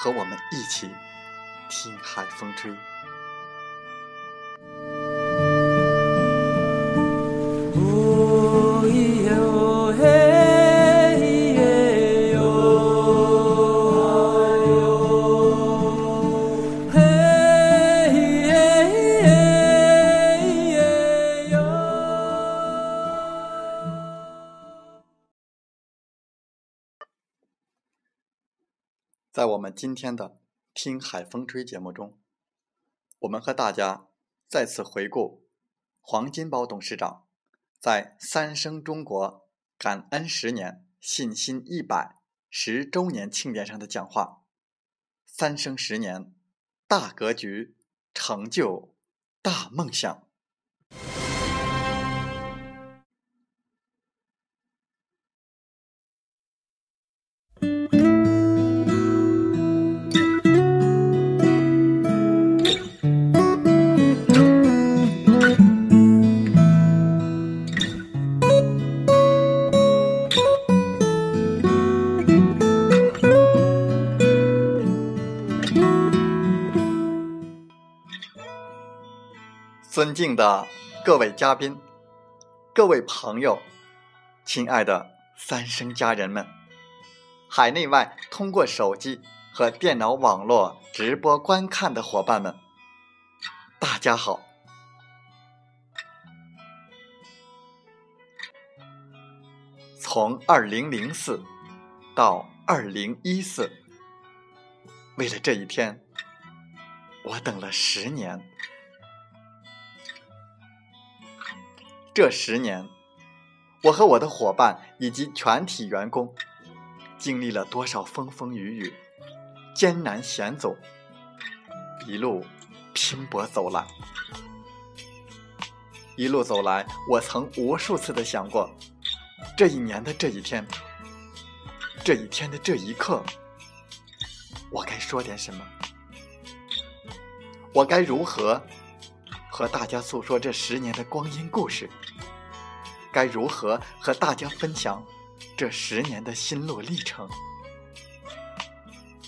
和我们一起听海风吹。在我们今天的《听海风吹》节目中，我们和大家再次回顾黄金宝董事长在三生中国感恩十年、信心一百十周年庆典上的讲话：“三生十年，大格局，成就大梦想。”尊敬的各位嘉宾、各位朋友、亲爱的三生家人们，海内外通过手机和电脑网络直播观看的伙伴们，大家好！从二零零四到二零一四，为了这一天，我等了十年。这十年，我和我的伙伴以及全体员工，经历了多少风风雨雨、艰难险阻，一路拼搏走来。一路走来，我曾无数次的想过，这一年的这一天，这一天的这一刻，我该说点什么？我该如何？和大家诉说这十年的光阴故事，该如何和大家分享这十年的心路历程？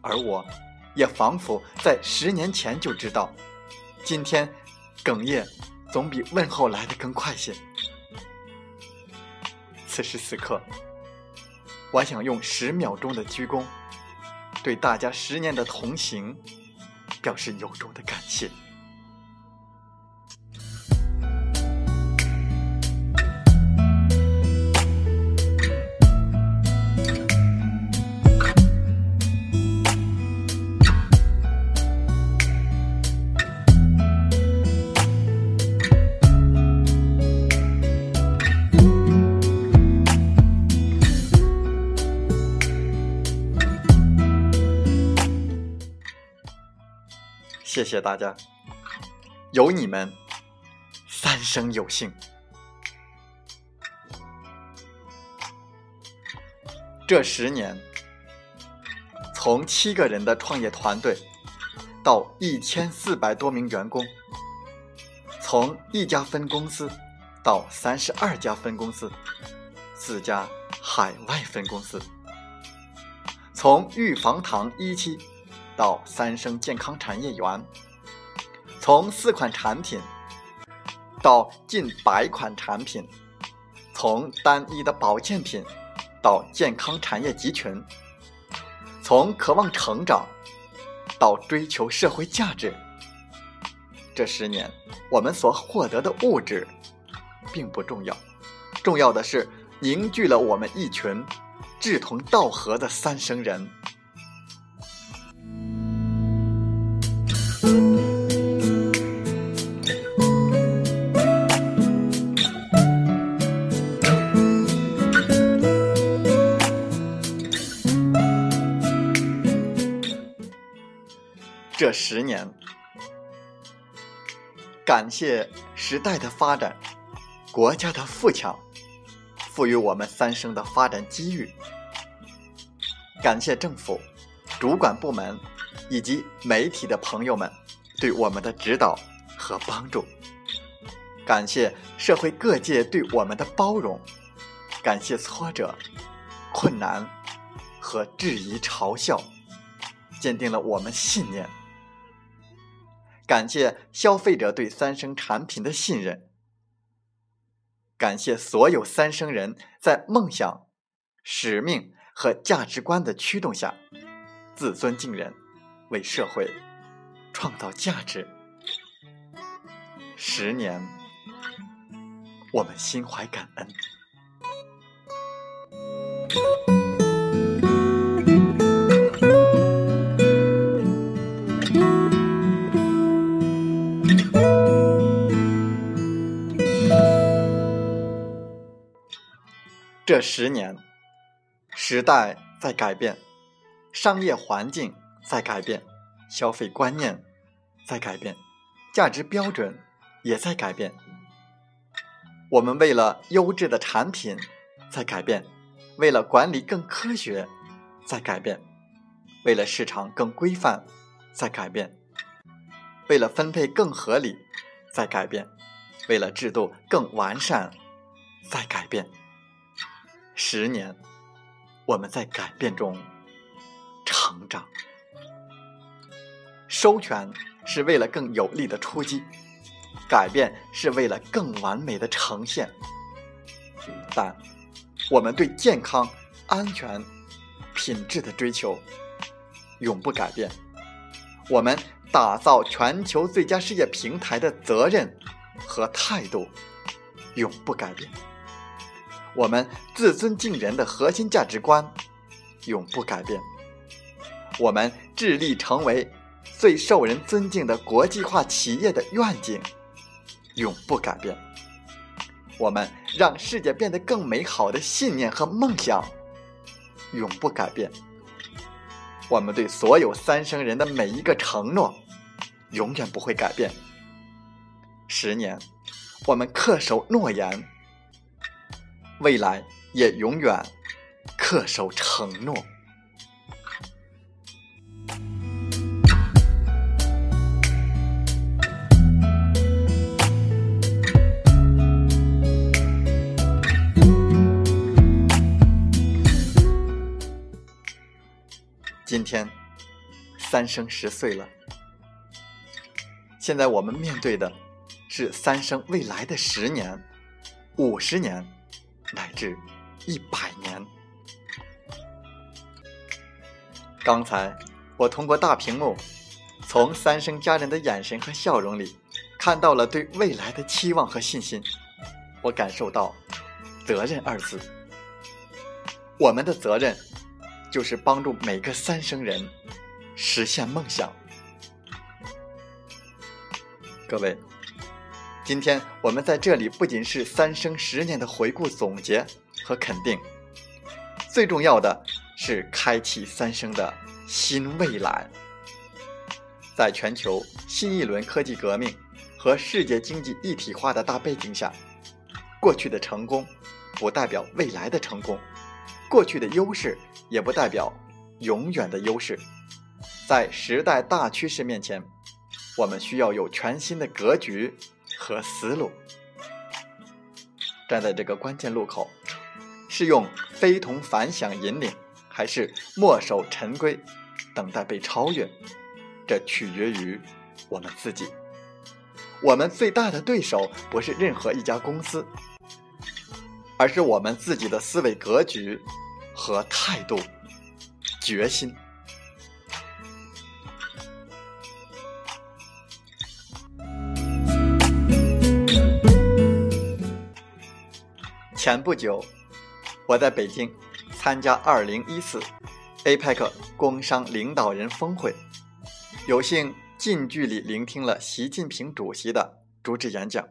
而我，也仿佛在十年前就知道，今天哽咽总比问候来的更快些。此时此刻，我想用十秒钟的鞠躬，对大家十年的同行表示由衷的感谢。谢谢大家，有你们，三生有幸。这十年，从七个人的创业团队，到一千四百多名员工，从一家分公司到三十二家分公司，四家海外分公司。从玉防堂一期到三生健康产业园，从四款产品到近百款产品，从单一的保健品到健康产业集群，从渴望成长到追求社会价值。这十年，我们所获得的物质并不重要，重要的是凝聚了我们一群。志同道合的三生人。这十年，感谢时代的发展，国家的富强。赋予我们三生的发展机遇。感谢政府、主管部门以及媒体的朋友们对我们的指导和帮助。感谢社会各界对我们的包容。感谢挫折、困难和质疑嘲笑，坚定了我们信念。感谢消费者对三生产品的信任。感谢所有三生人在梦想、使命和价值观的驱动下，自尊敬人，为社会创造价值。十年，我们心怀感恩。这十年，时代在改变，商业环境在改变，消费观念在改变，价值标准也在改变。我们为了优质的产品在改变，为了管理更科学在改变，为了市场更规范在改变，为了分配更合理在改变，为了制度更完善在改变。十年，我们在改变中成长。收权是为了更有力的出击，改变是为了更完美的呈现。但我们对健康、安全、品质的追求永不改变。我们打造全球最佳事业平台的责任和态度永不改变。我们自尊敬人的核心价值观永不改变，我们致力成为最受人尊敬的国际化企业的愿景永不改变，我们让世界变得更美好的信念和梦想永不改变，我们对所有三生人的每一个承诺永远不会改变。十年，我们恪守诺言。未来也永远恪守承诺。天三生十岁了，现在我们面对的是三生未来的十年、五十年。乃至一百年。刚才我通过大屏幕，从三生家人的眼神和笑容里，看到了对未来的期望和信心。我感受到“责任”二字。我们的责任，就是帮助每个三生人实现梦想。各位。今天我们在这里不仅是三生十年的回顾总结和肯定，最重要的是开启三生的新未来。在全球新一轮科技革命和世界经济一体化的大背景下，过去的成功不代表未来的成功，过去的优势也不代表永远的优势。在时代大趋势面前，我们需要有全新的格局。和思路，站在这个关键路口，是用非同凡响引领，还是墨守陈规，等待被超越？这取决于我们自己。我们最大的对手不是任何一家公司，而是我们自己的思维格局和态度、决心。前不久，我在北京参加2014 APEC 工商领导人峰会，有幸。近距离聆听了习近平主席的主旨演讲。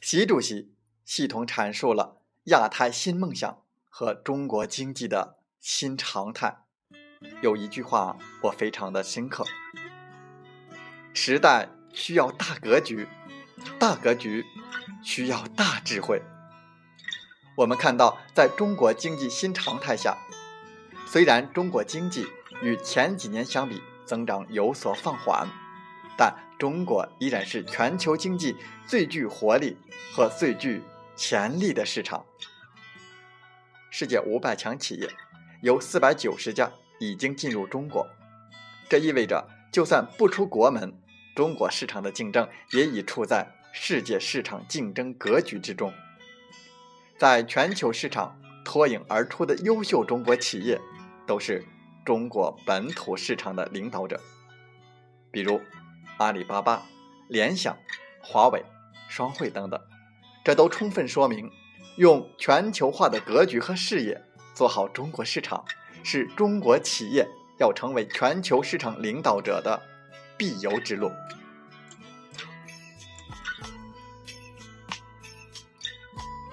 习主席系统阐述了亚太新梦想和中国经济的新常态。有一句话我非常的深刻：时代需要大格局，大格局需要大智慧。我们看到，在中国经济新常态下，虽然中国经济与前几年相比，增长有所放缓，但中国依然是全球经济最具活力和最具潜力的市场。世界五百强企业有四百九十家已经进入中国，这意味着就算不出国门，中国市场的竞争也已处在世界市场竞争格局之中。在全球市场脱颖而出的优秀中国企业，都是。中国本土市场的领导者，比如阿里巴巴、联想、华为、双汇等等，这都充分说明，用全球化的格局和视野做好中国市场，是中国企业要成为全球市场领导者的必由之路。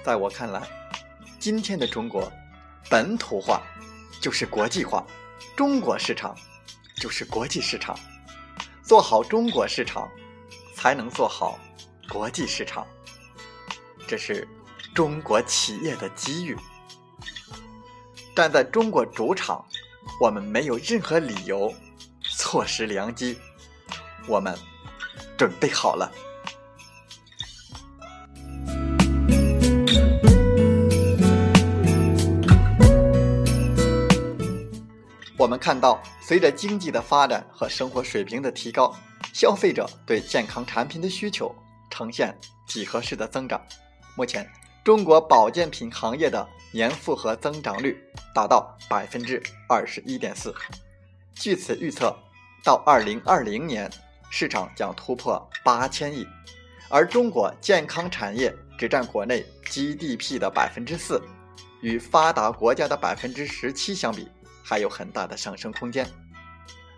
在我看来，今天的中国本土化就是国际化。中国市场就是国际市场，做好中国市场，才能做好国际市场。这是中国企业的机遇。站在中国主场，我们没有任何理由错失良机。我们准备好了。我们看到，随着经济的发展和生活水平的提高，消费者对健康产品的需求呈现几何式的增长。目前，中国保健品行业的年复合增长率达到百分之二十一点四。据此预测，到二零二零年，市场将突破八千亿，而中国健康产业只占国内 GDP 的百分之四，与发达国家的百分之十七相比。还有很大的上升空间。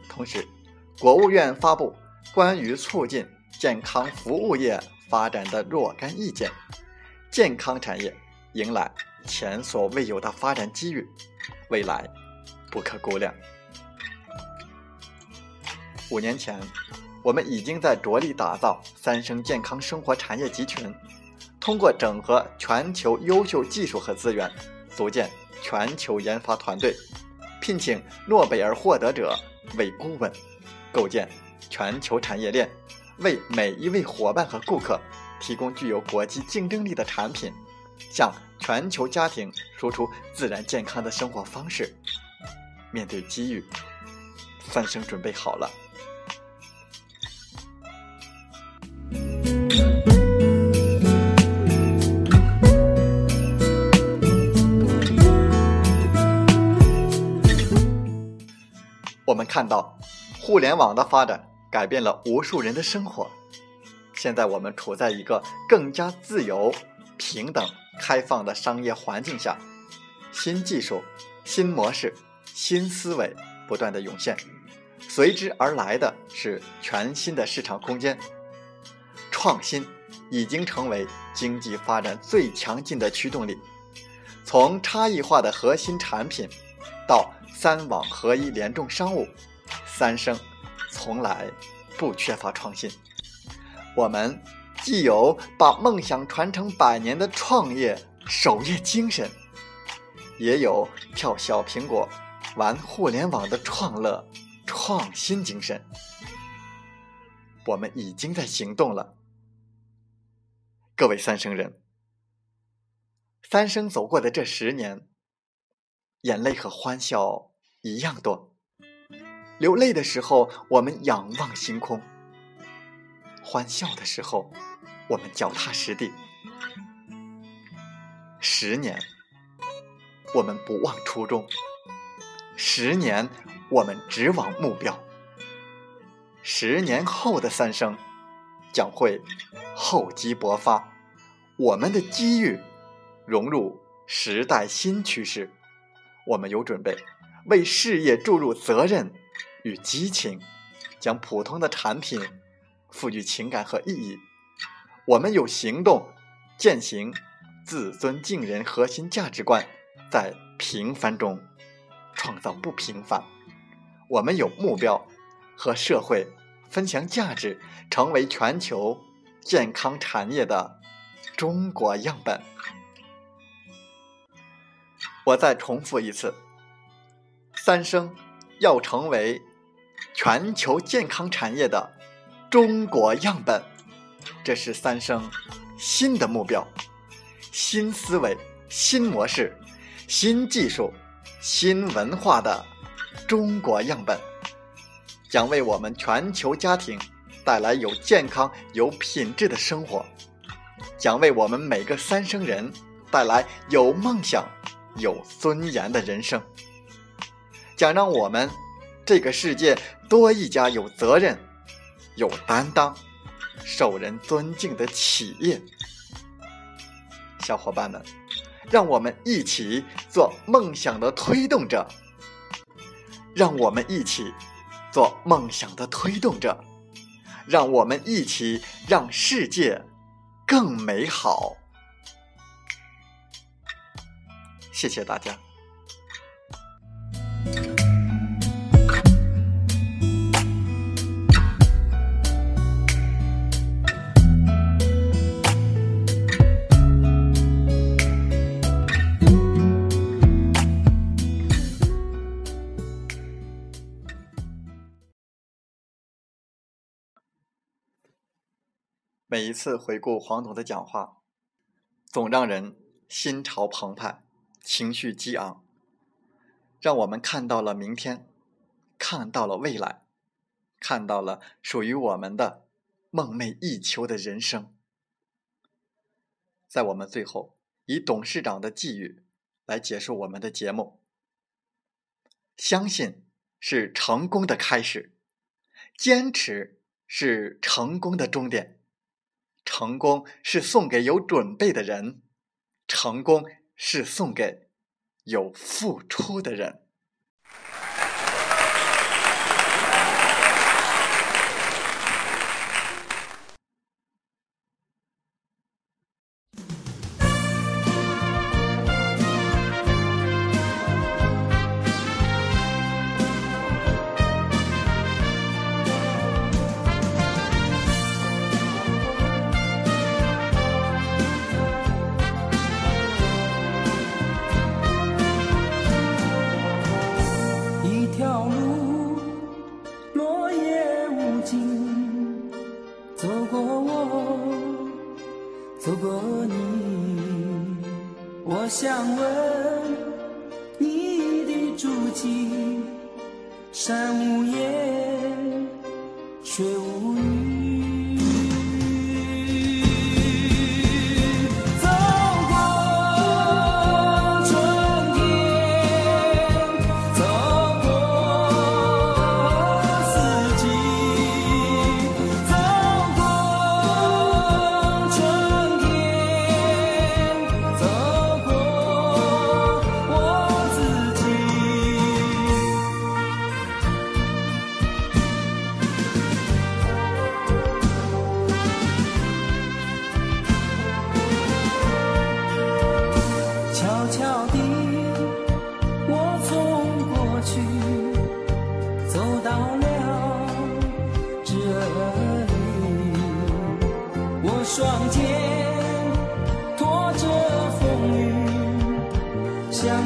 同时，国务院发布关于促进健康服务业发展的若干意见，健康产业迎来前所未有的发展机遇，未来不可估量。五年前，我们已经在着力打造三生健康生活产业集群，通过整合全球优秀技术和资源，组建全球研发团队。聘请诺贝尔获得者为顾问，构建全球产业链，为每一位伙伴和顾客提供具有国际竞争力的产品，向全球家庭输出自然健康的生活方式。面对机遇，三生准备好了。我们看到，互联网的发展改变了无数人的生活。现在我们处在一个更加自由、平等、开放的商业环境下，新技术、新模式、新思维不断的涌现，随之而来的是全新的市场空间。创新已经成为经济发展最强劲的驱动力。从差异化的核心产品，到三网合一联众商务，三生从来不缺乏创新。我们既有把梦想传承百年的创业守业精神，也有跳小苹果、玩互联网的创乐创新精神。我们已经在行动了，各位三生人，三生走过的这十年，眼泪和欢笑一样多。流泪的时候，我们仰望星空；欢笑的时候，我们脚踏实地。十年，我们不忘初衷；十年，我们只往目标。十年后的三生，将会厚积薄发，我们的机遇融入时代新趋势，我们有准备为事业注入责任与激情，将普通的产品赋予情感和意义。我们有行动践行。自尊敬人核心价值观，在平凡中创造不平凡。我们有目标和社会分享价值，成为全球健康产业的中国样本。我再重复一次：三生要成为全球健康产业的中国样本，这是三生新的目标。新思维、新模式、新技术、新文化的中国样本，将为我们全球家庭带来有健康、有品质的生活，将为我们每个三生人带来有梦想、有尊严的人生，将让我们这个世界多一家有责任、有担当、受人尊敬的企业。小伙伴们，让我们一起做梦想的推动者。让我们一起做梦想的推动者。让我们一起让世界更美好。谢谢大家。每一次回顾黄董的讲话，总让人心潮澎湃，情绪激昂，让我们看到了明天，看到了未来，看到了属于我们的梦寐以求的人生。在我们最后以董事长的寄语来结束我们的节目：相信是成功的开始，坚持是成功的终点。成功是送给有准备的人，成功是送给有付出的人。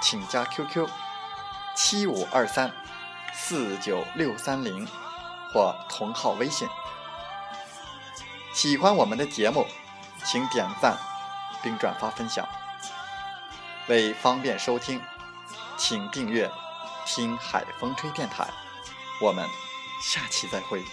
请加 QQ 七五二三四九六三零或同号微信。喜欢我们的节目，请点赞并转发分享。为方便收听，请订阅“听海风吹电台”。我们下期再会。